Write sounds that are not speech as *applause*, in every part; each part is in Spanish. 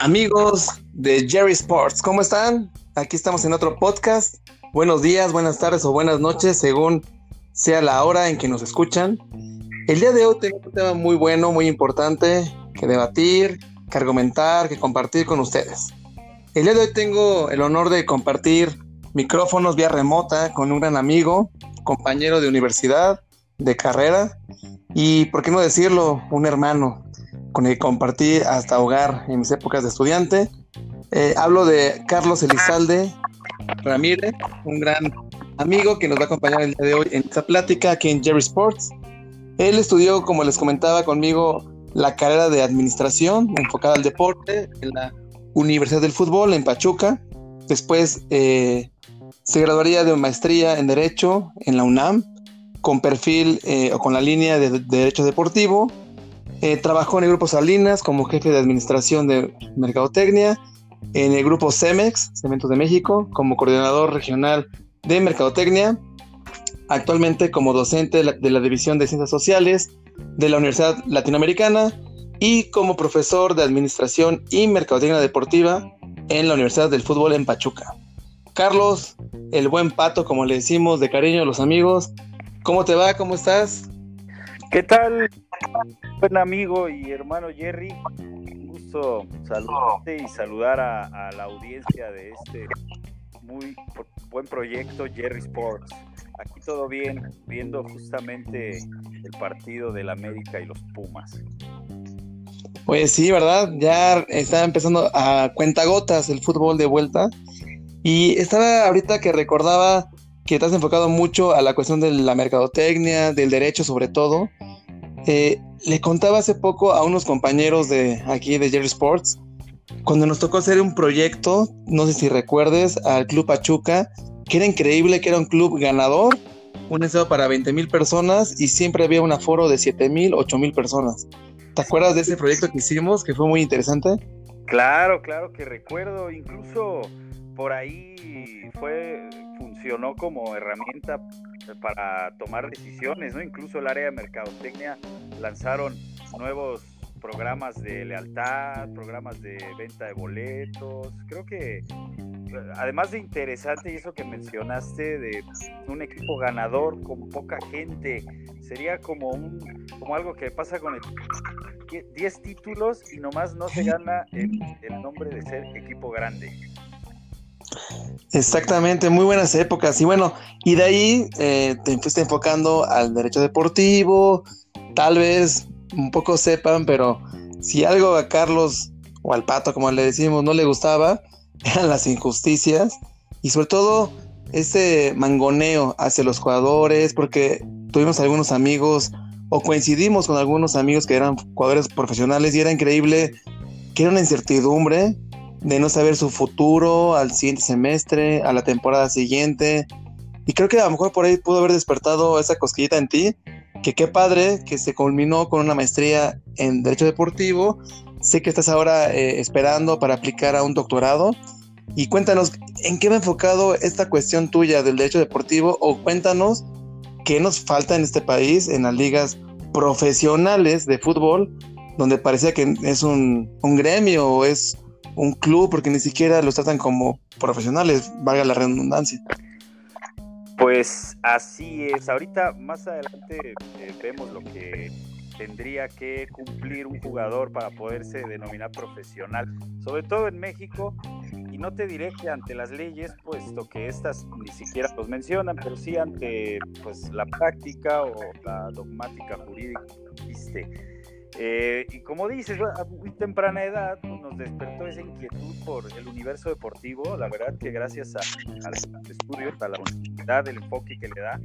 Amigos de Jerry Sports, ¿cómo están? Aquí estamos en otro podcast. Buenos días, buenas tardes o buenas noches, según sea la hora en que nos escuchan. El día de hoy tengo un tema muy bueno, muy importante que debatir, que argumentar, que compartir con ustedes. El día de hoy tengo el honor de compartir micrófonos vía remota con un gran amigo, compañero de universidad, de carrera y, por qué no decirlo, un hermano con el que compartí hasta hogar en mis épocas de estudiante. Eh, hablo de Carlos Elizalde Ramírez, un gran amigo que nos va a acompañar el día de hoy en esta plática aquí en Jerry Sports. Él estudió, como les comentaba conmigo, la carrera de administración enfocada al deporte en la Universidad del Fútbol en Pachuca. Después eh, se graduaría de maestría en Derecho en la UNAM con perfil eh, o con la línea de, de Derecho Deportivo eh, trabajó en el grupo Salinas como jefe de administración de mercadotecnia, en el grupo Cemex, Cementos de México, como coordinador regional de mercadotecnia, actualmente como docente de la, de la División de Ciencias Sociales de la Universidad Latinoamericana y como profesor de administración y mercadotecnia deportiva en la Universidad del Fútbol en Pachuca. Carlos, el buen pato, como le decimos de cariño a los amigos, ¿cómo te va? ¿Cómo estás? ¿Qué tal, buen amigo y hermano Jerry? Un gusto saludarte y saludar a, la audiencia de este muy buen proyecto Jerry Sports. Aquí todo bien, viendo justamente el partido del América y los Pumas. Pues sí, ¿verdad? Ya está empezando a cuentagotas el fútbol de vuelta. Y estaba ahorita que recordaba que te has enfocado mucho a la cuestión de la mercadotecnia, del derecho sobre todo. Eh, le contaba hace poco a unos compañeros de aquí de Jerry Sports, cuando nos tocó hacer un proyecto, no sé si recuerdes, al Club Pachuca, que era increíble, que era un club ganador, un estado para 20 mil personas y siempre había un aforo de 7 mil, 8 mil personas. ¿Te acuerdas de ese proyecto que hicimos, que fue muy interesante? Claro, claro que recuerdo, incluso por ahí fue funcionó como herramienta para tomar decisiones, ¿no? Incluso el área de mercadotecnia lanzaron nuevos programas de lealtad, programas de venta de boletos. Creo que además de interesante y eso que mencionaste de un equipo ganador con poca gente, sería como un como algo que pasa con el 10 títulos y nomás no se gana el, el nombre de ser equipo grande. Exactamente, muy buenas épocas. Y bueno, y de ahí eh, te fuiste enfocando al derecho deportivo. Tal vez un poco sepan, pero si algo a Carlos o al pato, como le decimos, no le gustaba, *laughs* eran las injusticias y sobre todo ese mangoneo hacia los jugadores, porque tuvimos algunos amigos o coincidimos con algunos amigos que eran jugadores profesionales y era increíble que era una incertidumbre de no saber su futuro al siguiente semestre, a la temporada siguiente. Y creo que a lo mejor por ahí pudo haber despertado esa cosquillita en ti, que qué padre que se culminó con una maestría en Derecho Deportivo. Sé que estás ahora eh, esperando para aplicar a un doctorado. Y cuéntanos, ¿en qué va enfocado esta cuestión tuya del derecho deportivo? O cuéntanos qué nos falta en este país, en las ligas profesionales de fútbol, donde parecía que es un, un gremio o es un club porque ni siquiera los tratan como profesionales, valga la redundancia. Pues así es. Ahorita más adelante eh, vemos lo que tendría que cumplir un jugador para poderse denominar profesional, sobre todo en México. Y no te diré que ante las leyes, puesto que estas ni siquiera los mencionan, pero sí ante pues, la práctica o la dogmática jurídica que existe eh, y como dices, a muy temprana edad pues, nos despertó esa inquietud por el universo deportivo. La verdad que gracias a, a los estudios, a la universidad, el enfoque que le da,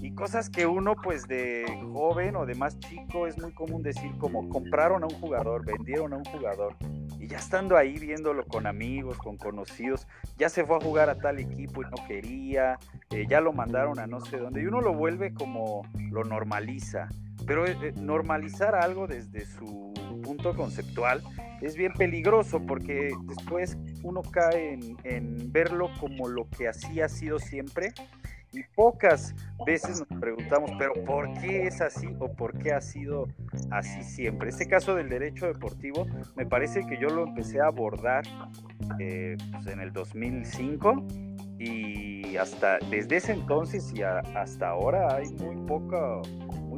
y cosas que uno pues de joven o de más chico es muy común decir como compraron a un jugador, vendieron a un jugador y ya estando ahí viéndolo con amigos, con conocidos, ya se fue a jugar a tal equipo y no quería, eh, ya lo mandaron a no sé dónde y uno lo vuelve como lo normaliza. Pero eh, eh, normalizar algo desde su punto conceptual es bien peligroso porque después uno cae en, en verlo como lo que así ha sido siempre y pocas veces nos preguntamos, pero ¿por qué es así o por qué ha sido así siempre? Este caso del derecho deportivo me parece que yo lo empecé a abordar eh, pues, en el 2005 y hasta desde ese entonces y hasta ahora hay muy poca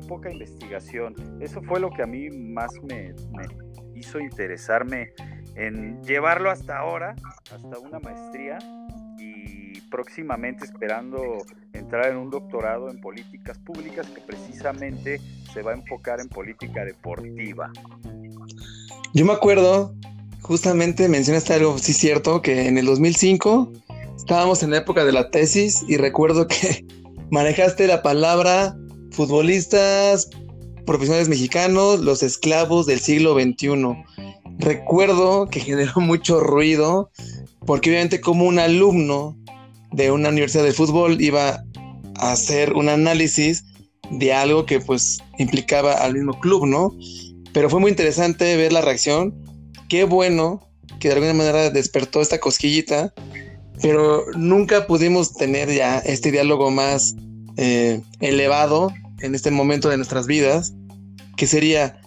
poca investigación. Eso fue lo que a mí más me, me hizo interesarme en llevarlo hasta ahora, hasta una maestría y próximamente esperando entrar en un doctorado en políticas públicas que precisamente se va a enfocar en política deportiva. Yo me acuerdo, justamente mencionaste algo, sí cierto, que en el 2005 estábamos en la época de la tesis y recuerdo que *laughs* manejaste la palabra futbolistas profesionales mexicanos, los esclavos del siglo XXI. Recuerdo que generó *laughs* mucho ruido porque obviamente como un alumno de una universidad de fútbol iba a hacer un análisis de algo que pues implicaba al mismo club, ¿no? Pero fue muy interesante ver la reacción. Qué bueno que de alguna manera despertó esta cosquillita, pero nunca pudimos tener ya este diálogo más eh, elevado en este momento de nuestras vidas, que sería,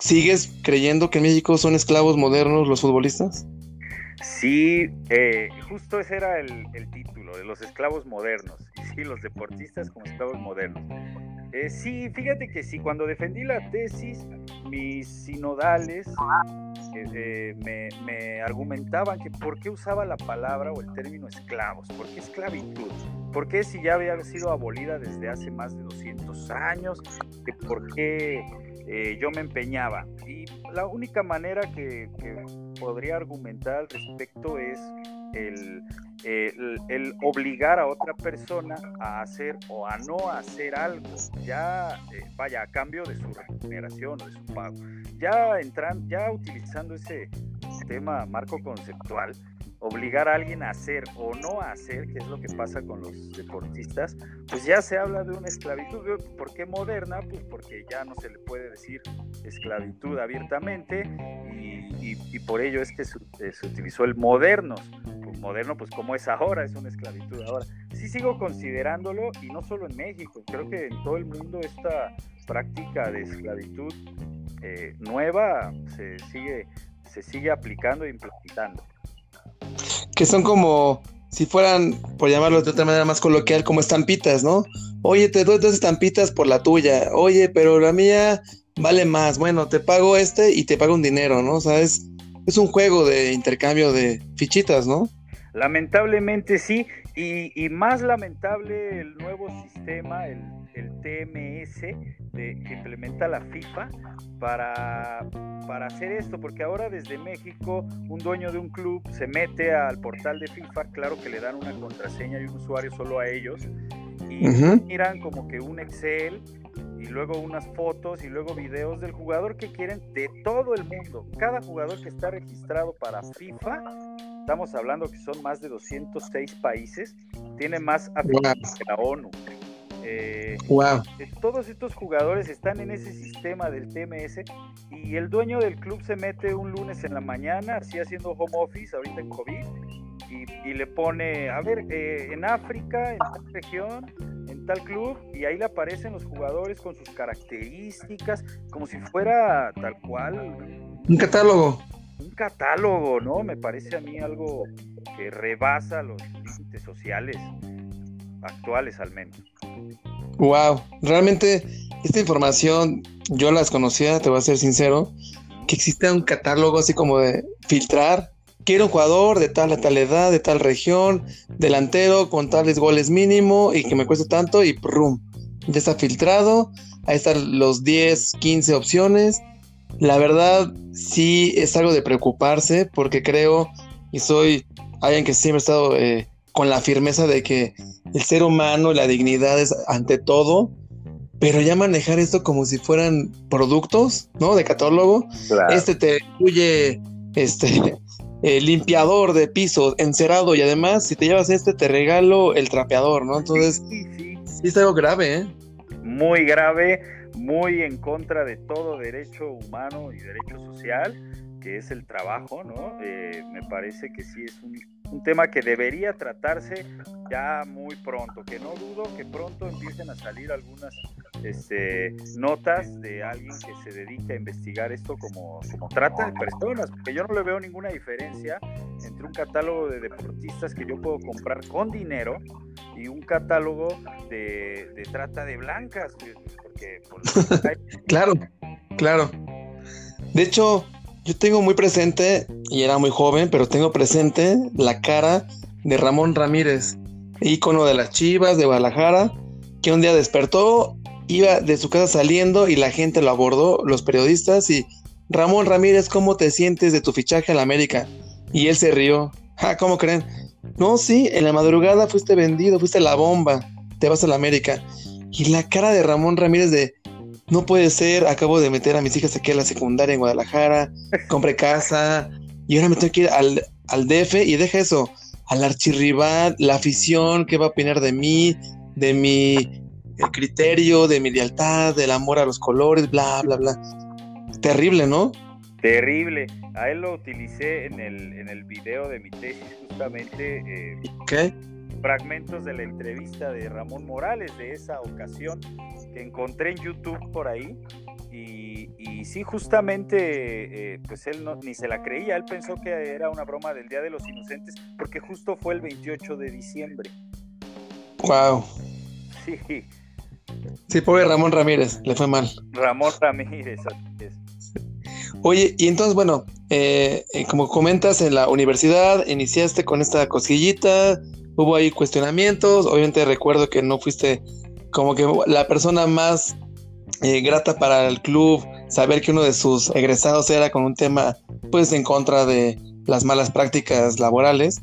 ¿sigues creyendo que en México son esclavos modernos los futbolistas? Sí, eh, justo ese era el, título, de los esclavos modernos. *laughs* Sí, los deportistas como esclavos modernos. Eh, sí, fíjate que sí, cuando defendí la tesis, mis sinodales eh, me, me, argumentaban que por qué usaba la palabra o el término esclavos, por qué esclavitud, por qué si ya había sido abolida desde hace más de 200 años, que por qué eh, yo me empeñaba. Y la única manera que, podría argumentar al respecto es el, obligar a otra persona a hacer o a no hacer algo, ya eh, vaya a cambio de su remuneración o de su pago. Ya entran, ya utilizando ese tema marco conceptual, obligar a alguien a hacer o no a hacer, que es lo que pasa con los deportistas, pues ya se habla de una esclavitud. ¿Por qué moderna? Pues porque ya no se le puede decir esclavitud abiertamente y, por ello es que se, eh, utilizó el moderno. Pues moderno, pues como es ahora, es una esclavitud ahora. Sí sigo considerándolo y no solo en México, creo que en todo el mundo esta práctica de esclavitud eh, nueva se sigue, se sigue aplicando e implementando que son como si fueran, por llamarlo de otra manera más coloquial, como estampitas, ¿no? Oye, te doy dos estampitas por la tuya. Oye, pero la mía vale más. Bueno, te pago este y te pago un dinero, ¿no? O sea, es, es un juego de intercambio de fichitas, ¿no? Lamentablemente sí, y, más lamentable el nuevo sistema, el, TMS de, que implementa la FIFA para, para hacer esto, porque ahora desde México un dueño de un club se mete al portal de FIFA, claro que le dan una contraseña y un usuario solo a ellos, y miran como que un Excel y luego unas fotos y luego videos del jugador que quieren de todo el mundo. Cada jugador que está registrado para FIFA, estamos hablando que son más de 206 países, tiene más afiliados que la ONU. Eh, todos estos jugadores están en ese sistema del TMS y el dueño del club se mete un lunes en la mañana, así haciendo home office, ahorita en COVID, y, le pone, a ver, eh, en África, en tal región, en tal club, y ahí le aparecen los jugadores con sus características, como si fuera tal cual. Un catálogo. Un catálogo, ¿no? Me parece a mí algo que rebasa los límites sociales actuales al menos. Wow, realmente esta información yo las conocía, te voy a ser sincero, que existe un catálogo así como de filtrar quiero un jugador de tal a tal edad, de tal región, delantero con tales goles mínimo y que me cueste tanto y ¡prum! Ya está filtrado. Ahí están los 10, 15 opciones. La verdad, sí es algo de preocuparse porque creo y soy alguien que siempre ha estado eh, con la firmeza de que el ser humano y la dignidad es ante todo, pero ya manejar esto como si fueran productos, ¿no? De catálogo. Este te incluye este eh, limpiador de piso, encerado y además si te llevas este te regalo el trapeador, ¿no? Entonces, sí, sí. sí es algo grave, ¿eh? Muy grave, muy en contra de todo derecho humano y derecho social. que es el trabajo, ¿no? Eh, me parece que sí es un, un, tema que debería tratarse ya muy pronto, que no dudo que pronto empiecen a salir algunas este, notas de alguien que se dedica a investigar esto como, trata de personas, porque yo no le veo ninguna diferencia entre un catálogo de deportistas que yo puedo comprar con dinero y un catálogo de, de trata de blancas, porque... Pues, *laughs* claro, claro. De hecho, yo tengo muy presente, y era muy joven, pero tengo presente la cara de Ramón Ramírez, ícono de las Chivas, de Guadalajara, que un día despertó, iba de su casa saliendo y la gente lo abordó, los periodistas, y Ramón Ramírez, ¿cómo te sientes de tu fichaje a la América? Y él se rió. Ah, ¿cómo creen? No, sí, en la madrugada fuiste vendido, fuiste la bomba, te vas a la América. Y la cara de Ramón Ramírez de, no puede ser, acabo de meter a mis hijas aquí a la secundaria en Guadalajara, compré casa y ahora me tengo que ir al, al DF y deja eso, al archirrival, la afición, qué va a opinar de mí, de mi criterio, de mi lealtad, del amor a los colores, bla, bla, bla. Terrible, ¿no? Terrible. A él lo utilicé en el, en el video de mi tesis justamente. Eh, ¿Qué? fragmentos de la entrevista de Ramón Morales de esa ocasión que encontré en YouTube por ahí. Y, y sí, justamente, eh, pues él no, ni se la creía, él pensó que era una broma del Día de los Inocentes, porque justo fue el 28 de diciembre. Wow. Sí. Sí, pobre Ramón Ramírez, le fue mal. Ramón Ramírez, Oye, y entonces, bueno, eh, eh, como comentas, en la universidad iniciaste con esta cosquillita, hubo ahí cuestionamientos, obviamente recuerdo que no fuiste como que la persona más eh, grata para el club, saber que uno de sus egresados era con un tema pues en contra de las malas prácticas laborales,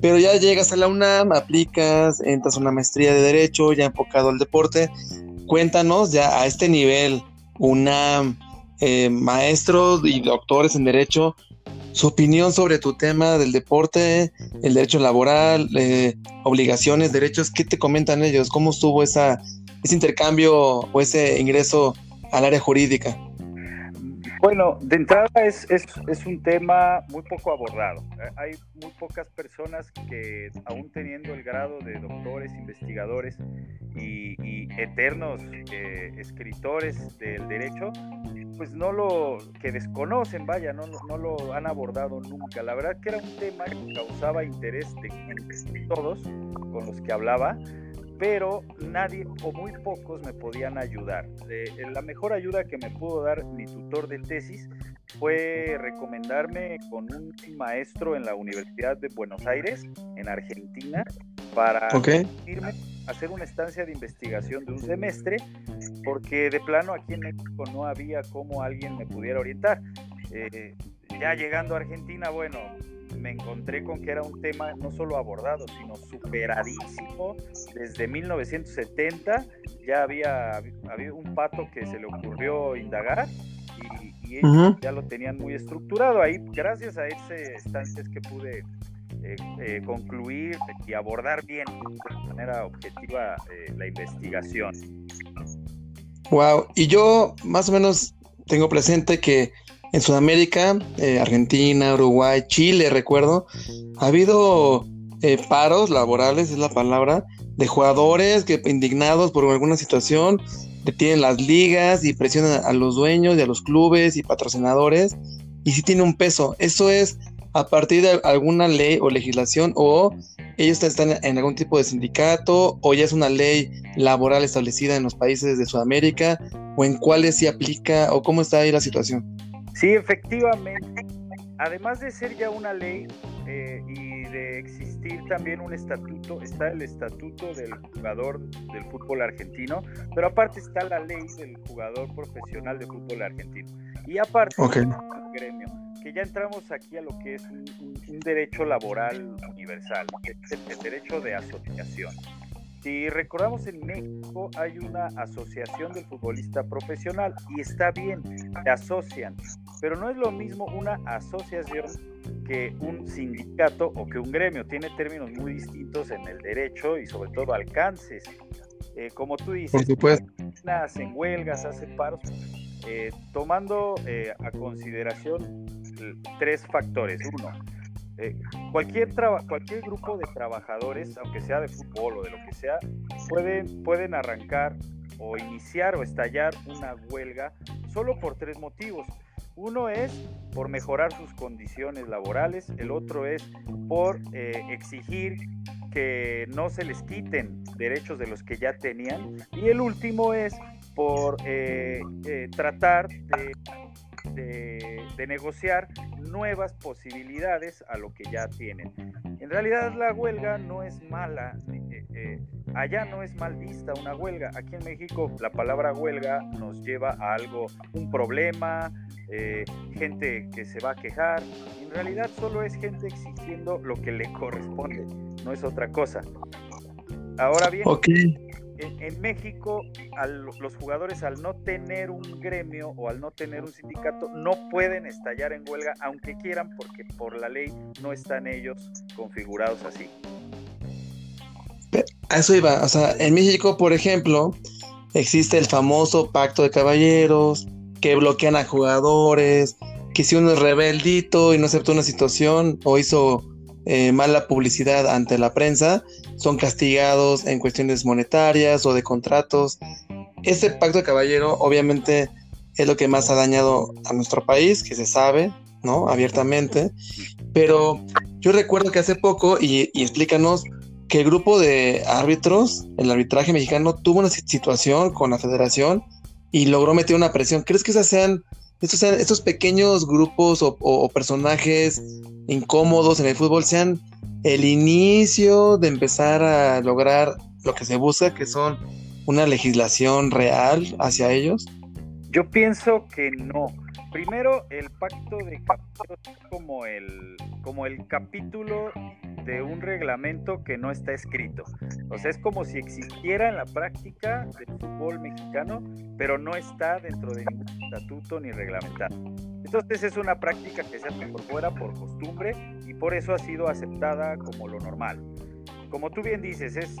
pero ya llegas a la UNAM, aplicas, entras a una maestría de derecho, ya enfocado al deporte, cuéntanos ya a este nivel, UNAM, eh, maestros y doctores en derecho, su opinión sobre tu tema del deporte, el derecho laboral, eh, obligaciones, derechos, ¿qué te comentan ellos? ¿Cómo estuvo esa, ese intercambio o ese ingreso al área jurídica? Bueno, de entrada es, es, es, un tema muy poco abordado. Eh, hay muy pocas personas que, aún teniendo el grado de doctores, investigadores y, eternos eh, escritores del derecho, pues no lo, que desconocen, vaya, no, no lo han abordado nunca. La verdad que era un tema que causaba interés de todos con los que hablaba, pero nadie o muy pocos me podían ayudar. la mejor ayuda que me pudo dar mi tutor de tesis fue recomendarme con un maestro en la Universidad de Buenos Aires, en Argentina, para irme a hacer una estancia de investigación de un semestre, porque de plano aquí en México no había cómo alguien me pudiera orientar. Eh, ya llegando a Argentina, bueno, me encontré con que era un tema no solo abordado, sino superadísimo. Desde 1970 ya había, había un pato que se le ocurrió indagar y, ellos ya lo tenían muy estructurado. Ahí, gracias a ese estancias que pude eh, eh, concluir y abordar bien de manera objetiva eh, la investigación. Wow, y yo más o menos tengo presente que en Sudamérica, eh, Argentina, Uruguay, Chile, recuerdo, ha habido eh, paros laborales, es la palabra, de jugadores que indignados por alguna situación detienen las ligas y presionan a los dueños y a los clubes y patrocinadores y sí tiene un peso. Eso es a partir de alguna ley o legislación o ellos están en algún tipo de sindicato o ya es una ley laboral establecida en los países de Sudamérica o en cuáles se aplica o cómo está ahí la situación. Sí, efectivamente. Además de ser ya una ley eh, y de existir también un estatuto, está el estatuto del jugador del fútbol argentino, pero aparte está la ley del jugador profesional de fútbol argentino. Y aparte, el gremio, que ya entramos aquí a lo que es un, derecho laboral universal, el derecho de asociación. Si recordamos en México hay una asociación del futbolista profesional y está bien, se asocian, pero no es lo mismo una asociación que un sindicato o que un gremio. Tiene términos muy distintos en el derecho y sobre todo alcances. Eh, como tú dices, hacen huelgas, hacen paros, eh, tomando eh, a consideración tres factores. Uno, eh, cualquier, cualquier grupo de trabajadores, aunque sea de fútbol o de lo que sea, pueden, pueden arrancar o iniciar o estallar una huelga solo por tres motivos. Uno es por mejorar sus condiciones laborales, el otro es por eh, exigir que no se les quiten derechos de los que ya tenían y el último es por eh, eh, tratar de, negociar nuevas posibilidades a lo que ya tienen. En realidad la huelga no es mala, allá no es mal vista una huelga. Aquí en México la palabra huelga nos lleva a algo, un problema, eh, gente que se va a quejar. En realidad solo es gente exigiendo lo que le corresponde, no es otra cosa. Ahora bien, en, México los jugadores al no tener un gremio o al no tener un sindicato no pueden estallar en huelga aunque quieran porque por la ley no están ellos configurados así. A eso iba, o sea, en México, por ejemplo, existe el famoso pacto de caballeros, que bloquean a jugadores, que si uno es rebeldito y no acepta una situación o hizo eh, mala publicidad ante la prensa, son castigados en cuestiones monetarias o de contratos. Este pacto de caballero obviamente es lo que más ha dañado a nuestro país, que se sabe, ¿no? Abiertamente. Pero yo recuerdo que hace poco, y, explícanos, que el grupo de árbitros, el arbitraje mexicano, tuvo una situación con la federación y logró meter una presión. ¿Crees que esas sean estos, estos pequeños grupos o, personajes incómodos en el fútbol sean el inicio de empezar a lograr lo que se busca, que son una legislación real hacia ellos? Yo pienso que no. Primero, el pacto de capítulos es como el, como el capítulo de un reglamento que no está escrito. O sea, es como si existiera en la práctica del fútbol mexicano, pero no está dentro de ningún estatuto ni reglamentado. Entonces es una práctica que se hace por fuera por costumbre y por eso ha sido aceptada como lo normal como tú bien dices, es,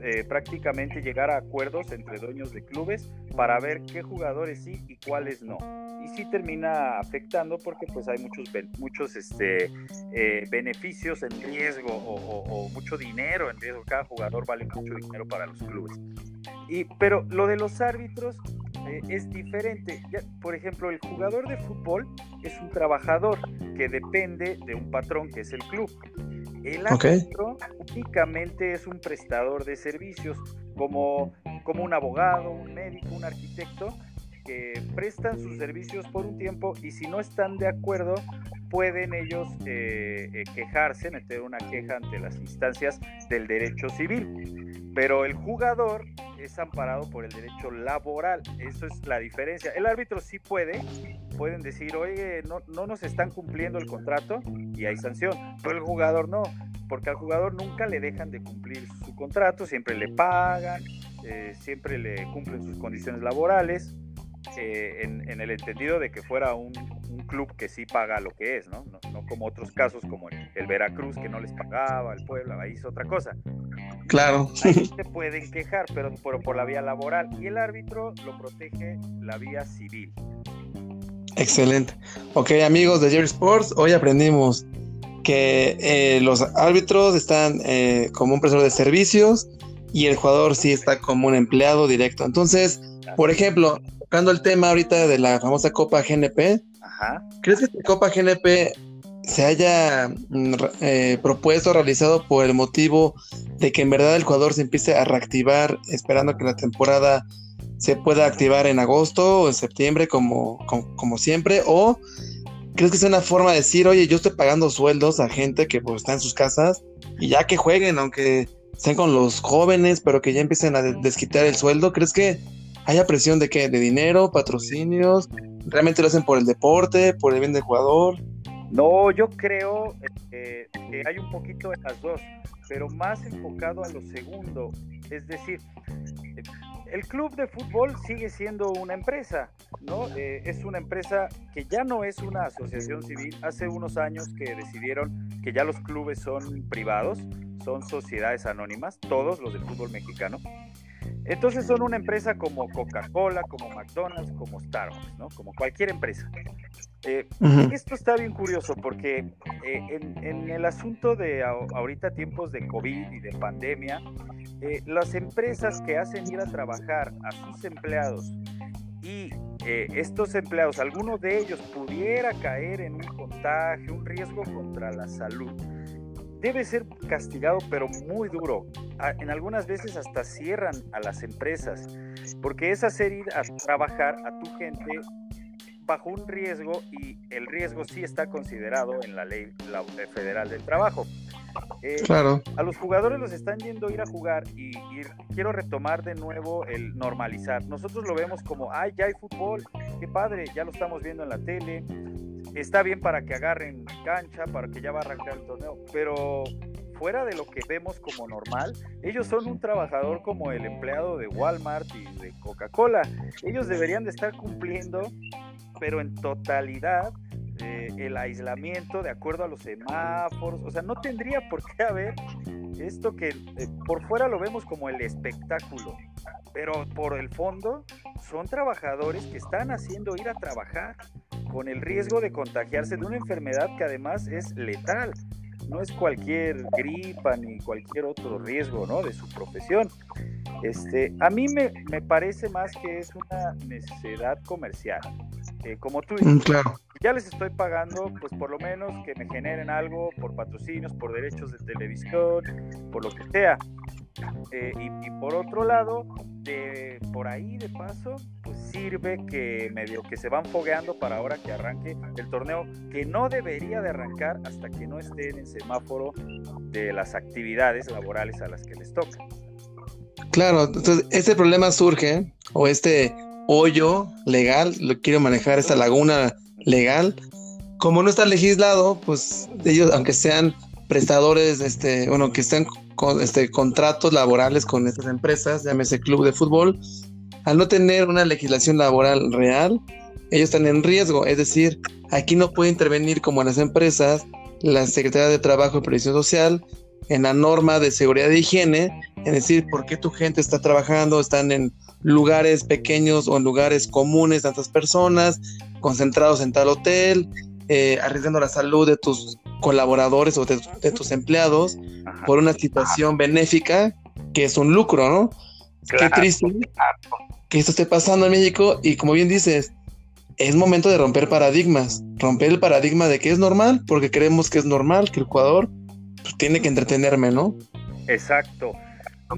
eh, prácticamente llegar a acuerdos entre dueños de clubes para ver qué jugadores sí y cuáles no. Y sí termina afectando porque pues hay muchos, muchos este, eh, beneficios en riesgo o, mucho dinero en riesgo. Cada jugador vale mucho dinero para los clubes. Y, pero lo de los árbitros eh, es diferente. por ejemplo, el jugador de fútbol es un trabajador que depende de un patrón que es el club. El árbitro únicamente es un prestador de servicios, como, como un abogado, un médico, un arquitecto, que prestan sus servicios por un tiempo y si no están de acuerdo, pueden ellos eh, eh, quejarse, meter una queja ante las instancias del derecho civil. Pero el jugador es amparado por el derecho laboral. Eso es la diferencia. El árbitro sí puede, pueden decir, oye, no, no nos están cumpliendo el contrato y hay sanción, pero el jugador no, porque al jugador nunca le dejan de cumplir su contrato, siempre le pagan, eh, siempre le cumplen sus condiciones laborales. Eh, en, el entendido de que fuera un, club que sí paga lo que es, ¿no? No, como otros casos como el, Veracruz que no les pagaba, el Puebla, ahí es otra cosa. Claro. Ahí se *laughs* pueden quejar, pero por, por la vía laboral y el árbitro lo protege la vía civil. Excelente. Ok, amigos de Jerry Sports, hoy aprendimos que eh, los árbitros están eh, como un prestador de servicios y el jugador sí está como un empleado directo. Entonces, por ejemplo, tocando el tema ahorita de la famosa Copa GNP, ¿crees que esta Copa GNP se haya mm, eh, propuesto, realizado por el motivo de que en verdad el jugador se empiece a reactivar esperando que la temporada se pueda activar en agosto o en septiembre como, como, siempre? ¿O crees que es una forma de decir, oye, yo estoy pagando sueldos a gente que pues, está en sus casas y ya que jueguen, aunque estén con los jóvenes, pero que ya empiecen a desquitar el sueldo? ¿Crees que haya presión de qué? ¿De dinero, patrocinios? ¿Realmente lo hacen por el deporte, por el bien del jugador? No, yo creo eh, que hay un poquito de las dos, pero más enfocado a lo segundo. Es decir, el club de fútbol sigue siendo una empresa, ¿no? Eh, es una empresa que ya no es una asociación civil. Hace unos años que decidieron que ya los clubes son privados, son sociedades anónimas, todos los del fútbol mexicano. Entonces son una empresa como Coca-Cola, como McDonald's, como Starbucks, ¿no? Como cualquier empresa. Eh, esto está bien curioso porque eh, en, el asunto de ahorita tiempos de COVID y de pandemia, eh, las empresas que hacen ir a trabajar a sus empleados y estos empleados, alguno de ellos pudiera caer en un contagio, un riesgo contra la salud, debe ser castigado, pero muy duro. En algunas veces hasta cierran a las empresas, porque es hacer ir a trabajar a tu gente bajo un riesgo y el riesgo sí está considerado en la ley federal del trabajo. Eh, claro. A los jugadores los están yendo a ir a jugar y, quiero retomar de nuevo el normalizar. Nosotros lo vemos como, ay, ya hay fútbol, qué padre, ya lo estamos viendo en la tele, está bien para que agarren cancha, para que ya va a arrancar el torneo, pero fuera de lo que vemos como normal, ellos son un trabajador como el empleado de Walmart y de Coca-Cola. Ellos deberían de estar cumpliendo, pero en totalidad, el aislamiento de acuerdo a los semáforos. O sea, no tendría por qué haber esto que eh, por fuera lo vemos como el espectáculo, pero por el fondo son trabajadores que están haciendo ir a trabajar con el riesgo de contagiarse de una enfermedad que además es letal. No es cualquier gripa ni cualquier otro riesgo ¿no? de su profesión. Este, a mí me, me parece más que es una necesidad comercial. Eh, como tú dices, mm, claro. ya les estoy pagando, pues por lo menos que me generen algo por patrocinios, por derechos de televisión, por lo que sea. Eh, y, por otro lado, de, por ahí de paso, pues sirve que medio que se van fogueando para ahora que arranque el torneo, que no debería de arrancar hasta que no estén en semáforo de las actividades laborales a las que les toca. Claro, entonces este problema surge, o este hoyo legal, lo quiero manejar, esta laguna legal, como no está legislado, pues ellos, aunque sean prestadores, este, bueno, que estén con este, contratos laborales con estas empresas, llámese club de fútbol, al no tener una legislación laboral real, ellos están en riesgo. Es decir, aquí no puede intervenir como en las empresas la Secretaría de Trabajo y Previsión Social en la norma de seguridad de higiene, es decir, por qué tu gente está trabajando, están en lugares pequeños o en lugares comunes, tantas personas, concentrados en tal hotel, eh, arriesgando la salud de tus colaboradores o de, tus empleados por una situación benéfica que es un lucro, ¿no? Qué triste que esto esté pasando en México y como bien dices, es momento de romper paradigmas, romper el paradigma de que es normal, porque creemos que es normal, que el jugador pues, tiene que entretenerme, ¿no? Exacto.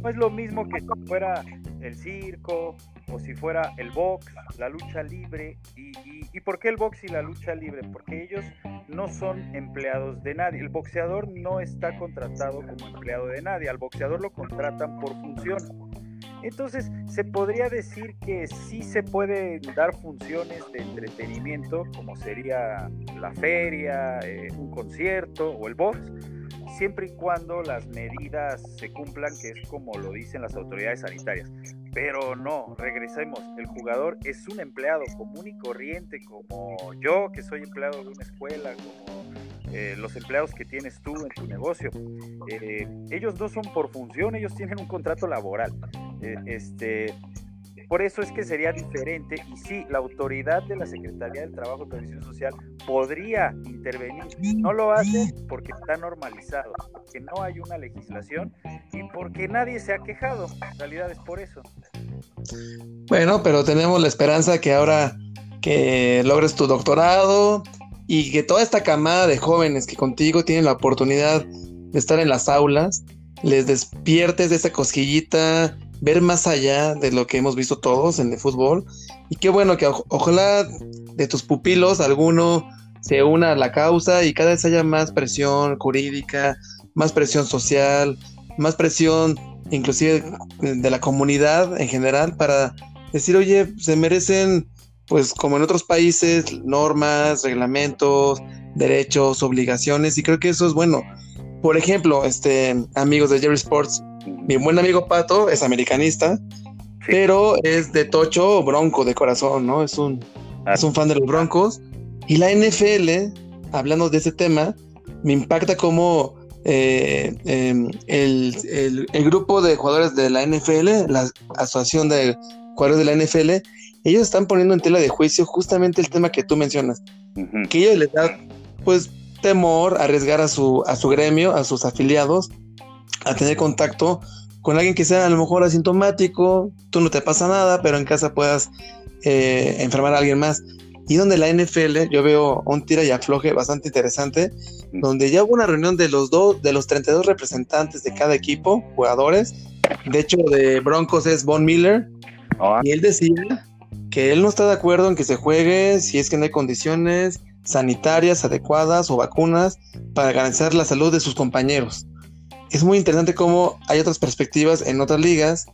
No es lo mismo que si fuera el circo o si fuera el box, la lucha libre. Y, y, por qué el box y la lucha libre? Porque ellos no son empleados de nadie. El boxeador no está contratado como empleado de nadie. Al boxeador lo contratan por función. Entonces, se podría decir que sí se pueden dar funciones de entretenimiento, como sería la feria, eh, un concierto o el box, siempre y cuando las medidas se cumplan, que es como lo dicen las autoridades sanitarias. Pero no, regresemos, el jugador es un empleado común y corriente como yo, que soy empleado de una escuela, como eh, los empleados que tienes tú en tu negocio. Eh, ellos no son por función, ellos tienen un contrato laboral. Eh, este, por eso es que sería diferente y sí, la autoridad de la Secretaría del Trabajo y Previsión Social podría intervenir. No lo hace porque está normalizado, porque no hay una legislación y porque nadie se ha quejado. En realidad es por eso. Bueno, pero tenemos la esperanza que ahora que logres tu doctorado y que toda esta camada de jóvenes que contigo tienen la oportunidad de estar en las aulas, les despiertes de esa cosquillita ver más allá de lo que hemos visto todos en el fútbol. Y qué bueno que ojalá de tus pupilos alguno se una a la causa y cada vez haya más presión jurídica, más presión social, más presión inclusive de la comunidad en general para decir, oye, se merecen, pues como en otros países, normas, reglamentos, derechos, obligaciones, y creo que eso es bueno. Por ejemplo, este, amigos de Jerry Sports, mi buen amigo Pato es americanista, pero es de Tocho Bronco de corazón, ¿no? Es un, es un fan de los Broncos. Y la NFL, hablando de ese tema, me impacta como eh, em, el, el, grupo de jugadores de la NFL, la Asociación de Jugadores de la NFL, ellos están poniendo en tela de juicio justamente el tema que tú mencionas. que ellos les da pues temor arriesgar a su, a su gremio, a sus afiliados, a tener contacto con alguien que sea a lo mejor asintomático, tú no te pasa nada, pero en casa puedas eh, enfermar a alguien más. Y donde la NFL, yo veo un tira y afloje bastante interesante, donde ya hubo una reunión de los dos, de los 32 representantes de cada equipo, jugadores. De hecho, de Broncos es Von Miller. Ah. Y él decía que él no está de acuerdo en que se juegue si es que no hay condiciones sanitarias adecuadas o vacunas para garantizar la salud de sus compañeros. Es muy interesante cómo hay otras perspectivas en otras ligas,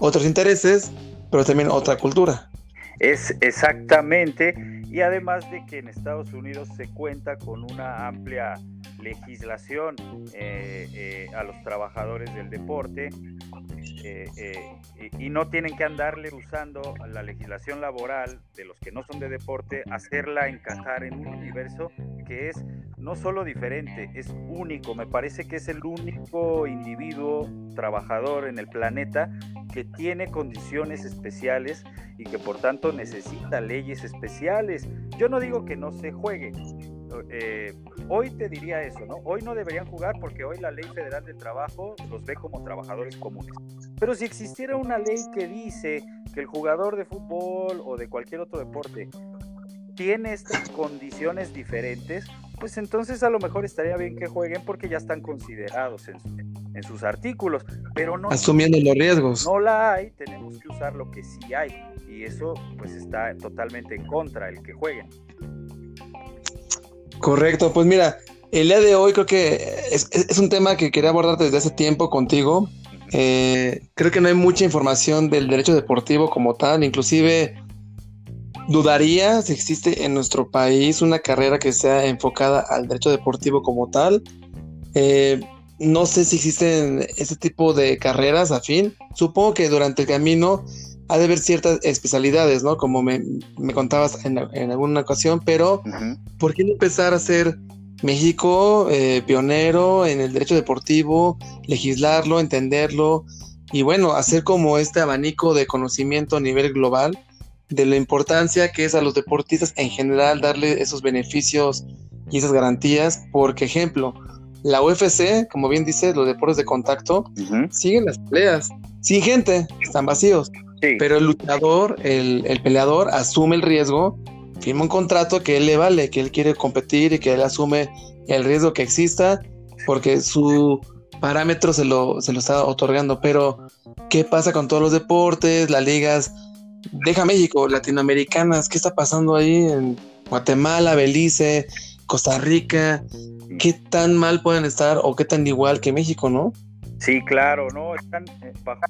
otros intereses, pero también otra cultura. Es exactamente, y además de que en Estados Unidos se cuenta con una amplia legislación eh, eh, a los trabajadores del deporte eh, y no tienen que andarle usando la legislación laboral de los que no son de deporte, hacerla encajar en un universo que es no solo diferente, es único. Me parece que es el único individuo trabajador en el planeta que tiene condiciones especiales y que por tanto necesita leyes especiales. Yo no digo que no se juegue, eh, hoy te diría eso, ¿no? Hoy no deberían jugar porque hoy la ley federal del trabajo los ve como trabajadores comunes. Pero si existiera una ley que dice que el jugador de fútbol o de cualquier otro deporte tiene estas condiciones diferentes, pues entonces a lo mejor estaría bien que jueguen porque ya están considerados en, en sus artículos, pero no asumiendo los riesgos. No la hay, tenemos que usar lo que sí hay y eso pues está totalmente en contra el que jueguen. Correcto, pues mira, el día de hoy creo que es, un tema que quería abordar desde hace tiempo contigo. Eh, creo que no hay mucha información del derecho deportivo como tal, inclusive dudaría si existe en nuestro país una carrera que sea enfocada al derecho deportivo como tal. Eh, no sé si existen ese tipo de carreras afín. Supongo que durante el camino ha de haber ciertas especialidades, ¿no? Como me, contabas en, alguna ocasión, pero ¿por qué no empezar a ser México eh, pionero en el derecho deportivo, legislarlo, entenderlo y bueno, hacer como este abanico de conocimiento a nivel global de la importancia que es a los deportistas en general darle esos beneficios y esas garantías? Porque, ejemplo, la UFC, como bien dice, los deportes de contacto, siguen las peleas, sin gente, están vacíos. Pero el luchador, el, peleador, asume el riesgo, firma un contrato que él le vale, que él quiere competir y que él asume el riesgo que exista, porque su parámetro se lo, se lo está otorgando. Pero, ¿qué pasa con todos los deportes, las ligas? Deja México, latinoamericanas, ¿qué está pasando ahí en Guatemala, Belice, Costa Rica? ¿Qué tan mal pueden estar o qué tan igual que México, no? Sí, claro, no, están eh, bajo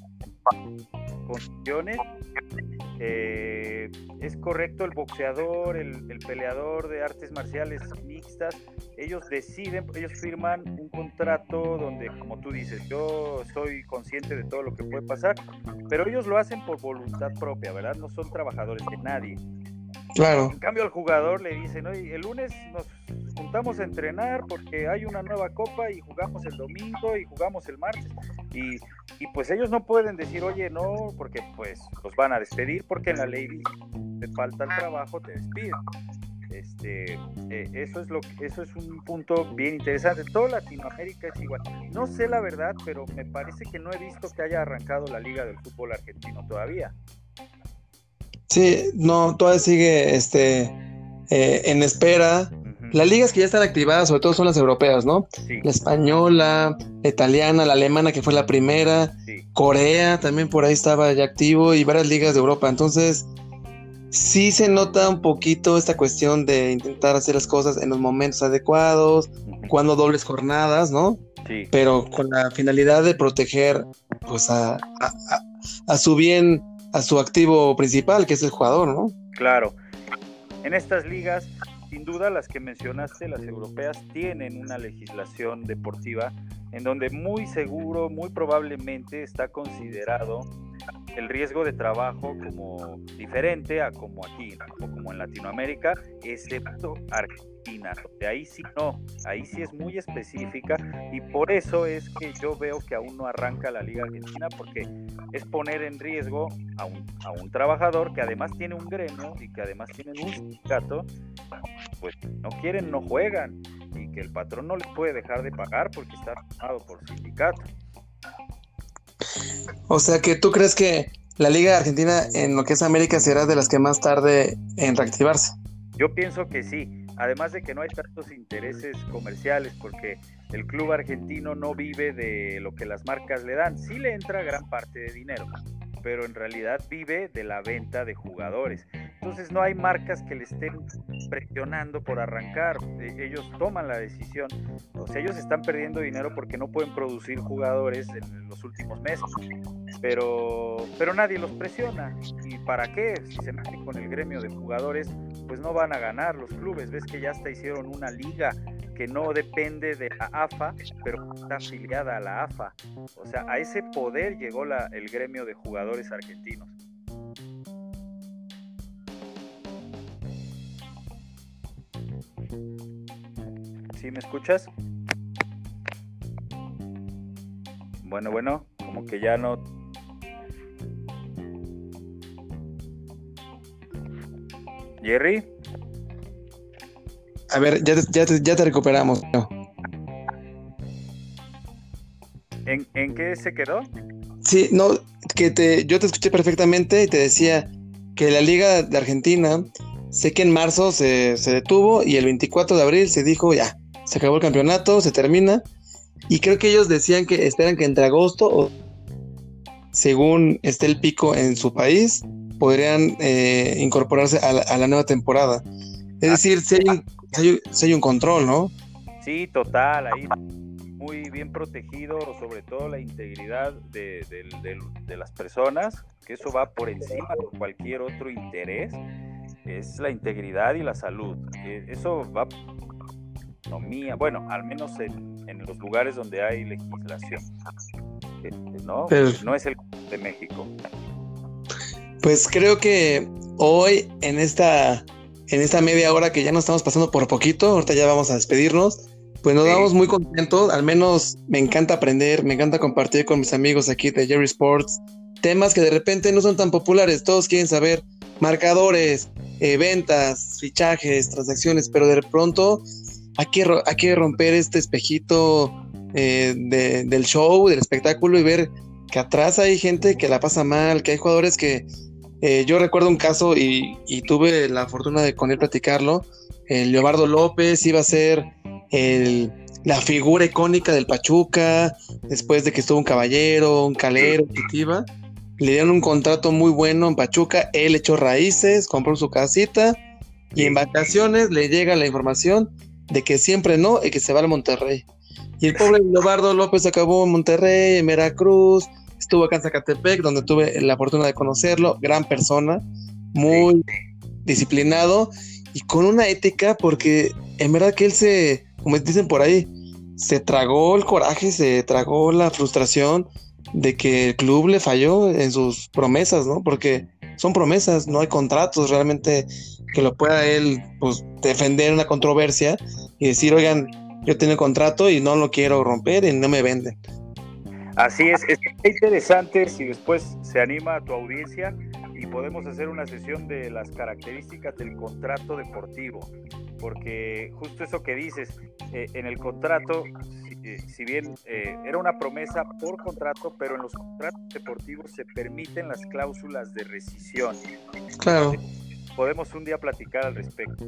condiciones. Eh, es correcto, el boxeador, el, peleador de artes marciales mixtas, ellos deciden, ellos firman un contrato donde, como tú dices, yo soy consciente de todo lo que puede pasar, pero ellos lo hacen por voluntad propia, ¿verdad? No son trabajadores de nadie. Claro. En cambio, al jugador le dicen, oye, el lunes nos juntamos a entrenar porque hay una nueva copa y jugamos el domingo y jugamos el martes. Y, pues ellos no pueden decir, oye, no, porque pues los van a despedir porque en la ley te falta el trabajo, te despiden. Este, eh, eso es lo eso es un punto bien interesante. Toda Latinoamérica es igual. No sé la verdad, pero me parece que no he visto que haya arrancado la Liga del Fútbol Argentino todavía. Sí, no, todavía sigue este, eh, en espera. Las ligas que ya están activadas, sobre todo son las europeas, ¿no? La española, la italiana, la alemana, que fue la primera, Corea también por ahí estaba ya activo y varias ligas de Europa. Entonces, sí se nota un poquito esta cuestión de intentar hacer las cosas en los momentos adecuados, cuando dobles jornadas, ¿no? Sí. Pero con la finalidad de proteger pues a, a su bien a su activo principal, que es el jugador, ¿no? Claro. En estas ligas, sin duda las que mencionaste, las europeas, tienen una legislación deportiva en donde muy seguro, muy probablemente está considerado el riesgo de trabajo como diferente a como aquí o como en Latinoamérica, excepto Argentina. De ahí sí no, ahí sí es muy específica y por eso es que yo veo que aún no arranca la Liga Argentina porque es poner en riesgo a un, a un trabajador que además tiene un gremio y que además tiene un sindicato pues no quieren, no juegan y que el patrón no les puede dejar de pagar porque está armado por sindicato. O sea que tú crees que la Liga Argentina en lo que es América será de las que más tarde en reactivarse. Yo pienso que sí, además de que no hay tantos intereses comerciales porque el club argentino no vive de lo que las marcas le dan, sí le entra gran parte de dinero, pero en realidad vive de la venta de jugadores. Entonces no hay marcas que le estén presionando por arrancar. E, ellos toman la decisión. O sea, ellos están perdiendo dinero porque no pueden producir jugadores en los últimos meses. Pero, pero nadie los presiona. ¿Y para qué? Si se meten con el gremio de jugadores, pues no van a ganar los clubes. Ves que ya hasta hicieron una liga que no depende de la AFA, pero está afiliada a la AFA. O sea, a ese poder llegó la, el gremio de jugadores argentinos. ¿Sí me escuchas? Bueno, bueno, como que ya no... Jerry. A ver, ya te, ya ya te recuperamos. ¿En, ¿En, qué se quedó? Sí, no, que te, yo te escuché perfectamente y te decía que la Liga de Argentina, sé que en marzo se, se detuvo y el 24 de abril se dijo ya, se acabó el campeonato, se termina. Y creo que ellos decían que esperan que entre agosto o según esté el pico en su país, podrían eh, incorporarse a la, a la, nueva temporada. Es decir, si hay, un, si hay un control, ¿no? Sí, total, ahí muy bien protegido, sobre todo la integridad de, de, de, de, las personas, que eso va por encima de cualquier otro interés, es la integridad y la salud. Eh, eso va economía, bueno, al menos en, en los lugares donde hay legislación. Eh, no, no es el de México. Pues creo que hoy en esta en esta media hora que ya nos estamos pasando por poquito, ahorita ya vamos a despedirnos, pues nos sí. vamos muy contentos, al menos me encanta aprender, me encanta compartir con mis amigos aquí de Jerry Sports temas que de repente no son tan populares, todos quieren saber marcadores, eh, ventas, fichajes, transacciones, pero de pronto hay que, hay que romper este espejito eh, de, del show, del espectáculo y ver que atrás hay gente que la pasa mal, que hay jugadores que eh, yo recuerdo un caso y, tuve la fortuna de con él platicarlo. El Leobardo López iba a ser el, la figura icónica del Pachuca, después de que estuvo un caballero, un calero. Le dieron un contrato muy bueno en Pachuca, él echó raíces, compró su casita y en vacaciones le llega la información de que siempre no y que se va al Monterrey. Y el pobre Leobardo López acabó en Monterrey, en Veracruz, estuvo acá en Zacatepec, donde tuve la fortuna de conocerlo, gran persona, muy disciplinado y con una ética, porque en verdad que él se, como dicen por ahí, se tragó el coraje, se tragó la frustración de que el club le falló en sus promesas, ¿no? Porque son promesas, no hay contratos realmente que lo pueda él pues, defender una controversia y decir, oigan, yo tengo contrato y no lo quiero romper y no me venden. Así es, es interesante si después se anima a tu audiencia y podemos hacer una sesión de las características del contrato deportivo, porque justo eso que dices, eh, en el contrato, si, eh, si bien eh, era una promesa por contrato, pero en los contratos deportivos se permiten las cláusulas de rescisión. Claro. Podemos un día platicar al respecto.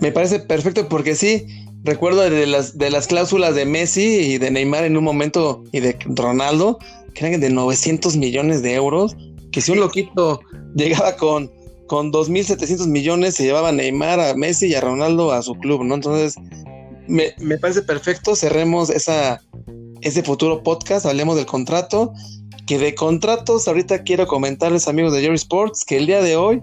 Me parece perfecto porque sí, recuerdo de las, de las cláusulas de Messi y de Neymar en un momento y de Ronaldo, que eran de 900 millones de euros, que si un loquito llegaba con, con 2.700 millones, se llevaba a Neymar, a Messi y a Ronaldo a su club, ¿no? Entonces, me, me parece perfecto, cerremos esa, ese futuro podcast, hablemos del contrato, que de contratos ahorita quiero comentarles amigos de Jerry Sports que el día de hoy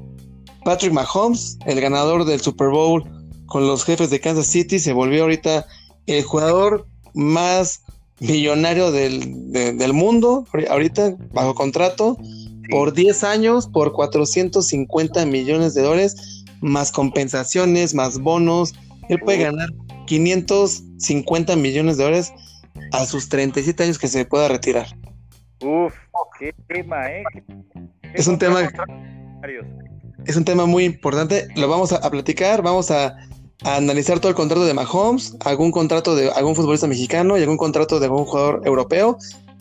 Patrick Mahomes, el ganador del Super Bowl con los jefes de Kansas City, se volvió ahorita el jugador más millonario del, de, del mundo, ahorita bajo contrato, por 10 años, por 450 millones de dólares, más compensaciones, más bonos. Él puede ganar 550 millones de dólares a sus 37 años que se pueda retirar. Uf, qué tema, ¿eh? Es un tema es un tema muy importante. Lo vamos a, platicar, vamos a, a analizar todo el contrato de Mahomes, algún contrato de algún futbolista mexicano y algún contrato de algún jugador europeo.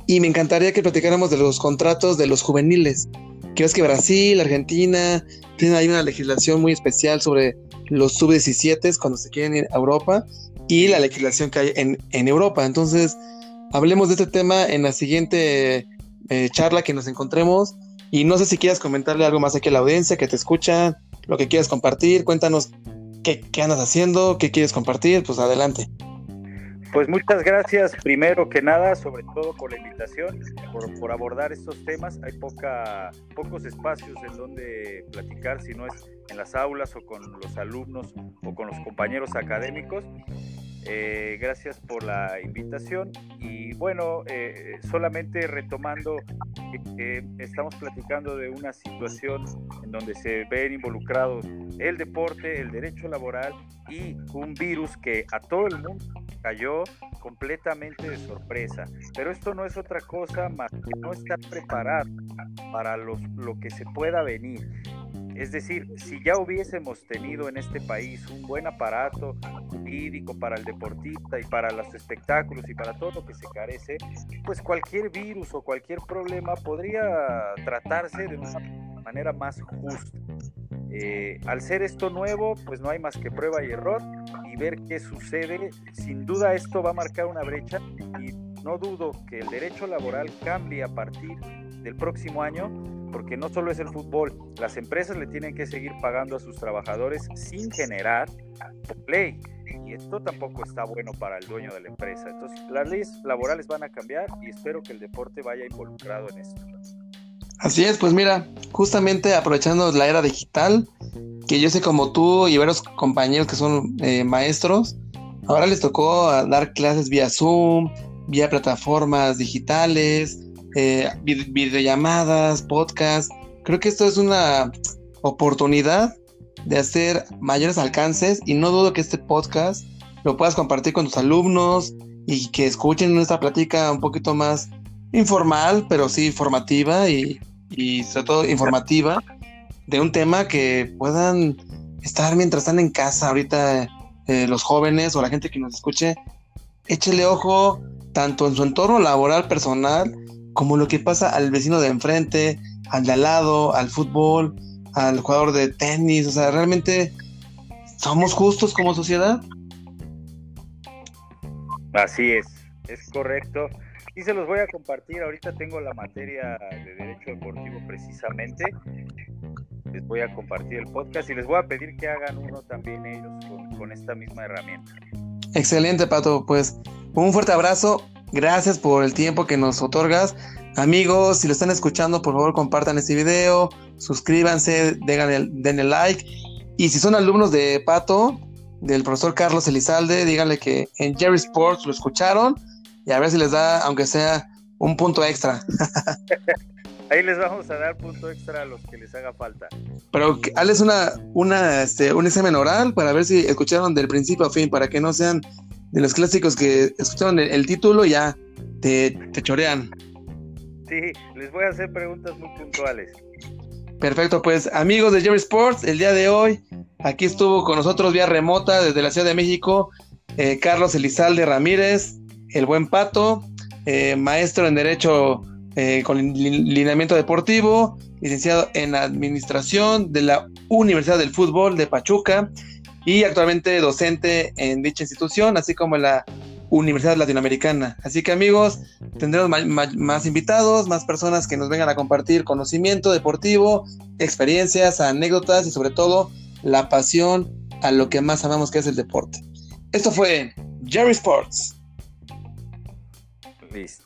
Y me encantaría que platicáramos de los contratos de los juveniles. Que ves que Brasil, Argentina, tienen ahí una legislación muy especial sobre los sub-17 cuando se quieren ir a Europa y la legislación que hay en, en Europa. Entonces, hablemos de este tema en la siguiente eh, charla que nos encontremos. Y no sé si quieras comentarle algo más aquí a la audiencia que te escucha, lo que quieras compartir. Cuéntanos qué, qué andas haciendo, qué quieres compartir. Pues adelante. Pues muchas gracias, primero que nada, sobre todo por la invitación, por, abordar estos temas. Hay poca, pocos espacios en donde platicar, si no es en las aulas o con los alumnos o con los compañeros académicos. Eh, gracias por la invitación y bueno, eh, solamente retomando, que estamos platicando de una situación en donde se ven involucrados el deporte, el derecho laboral y un virus que a todo el mundo cayó completamente de sorpresa. Pero esto no es otra cosa más que no estar preparado para lo que se pueda venir. Es decir, si ya hubiésemos tenido en este país un buen aparato jurídico para el deportista y para los espectáculos y para todo lo que se carece, pues cualquier virus o cualquier problema podría tratarse de una manera más justa. Eh, al ser esto nuevo, pues no hay más que prueba y error y ver qué sucede. Sin duda esto va a marcar una brecha y no dudo que el derecho laboral cambie a partir del próximo año porque no solo es el fútbol, las empresas le tienen que seguir pagando a sus trabajadores sin generar play. Y esto tampoco está bueno para el dueño de la empresa. Entonces, las leyes laborales van a cambiar y espero que el deporte vaya involucrado en esto. Así es, pues mira, justamente aprovechando la era digital, que yo sé como tú y varios compañeros que son eh, maestros, ahora les tocó dar clases vía Zoom, vía plataformas digitales, eh, videollamadas, podcast. Creo que esto es una oportunidad de hacer mayores alcances y no dudo que este podcast lo puedas compartir con tus alumnos y que escuchen nuestra plática un poquito más informal, pero sí formativa y, sobre todo informativa de un tema que puedan estar mientras están en casa ahorita eh, los jóvenes o la gente que nos escuche, échele ojo tanto en su entorno laboral, personal, como lo que pasa al vecino de enfrente, al de al lado, al fútbol, al jugador de tenis, o sea, realmente somos justos como sociedad. Así es, es correcto. Y se los voy a compartir, ahorita tengo la materia de Derecho Deportivo precisamente. Les voy a compartir el podcast y les voy a pedir que hagan uno también ellos con, con esta misma herramienta. Excelente, Pato. Pues un fuerte abrazo Gracias por el tiempo que nos otorgas. Amigos, si lo están escuchando, por favor compartan este video, suscríbanse, denle, like. Y si son alumnos de Pato, del profesor Carlos Elizalde, díganle que en Jerry Sports lo escucharon y a ver si les da, aunque sea, un punto extra. *laughs* Ahí les vamos a dar punto extra a los que les haga falta. Pero hazles una, una, este, un examen oral para ver si escucharon del principio a fin, para que no sean de los clásicos que escucharon el, título y ya te, te, chorean. Sí, les voy a hacer preguntas muy puntuales. Perfecto, pues amigos de Jerry Sports, el día de hoy aquí estuvo con nosotros vía remota desde la Ciudad de México eh, Carlos Elizalde Ramírez, el buen Pato, eh, maestro en Derecho eh, con lineamiento deportivo, licenciado en Administración de la Universidad del Fútbol de Pachuca y actualmente docente en dicha institución, así como en la Universidad Latinoamericana. Así que amigos, tendremos más invitados, más personas que nos vengan a compartir conocimiento deportivo, experiencias, anécdotas y sobre todo la pasión a lo que más amamos que es el deporte. Esto fue Jerry Sports. Listo.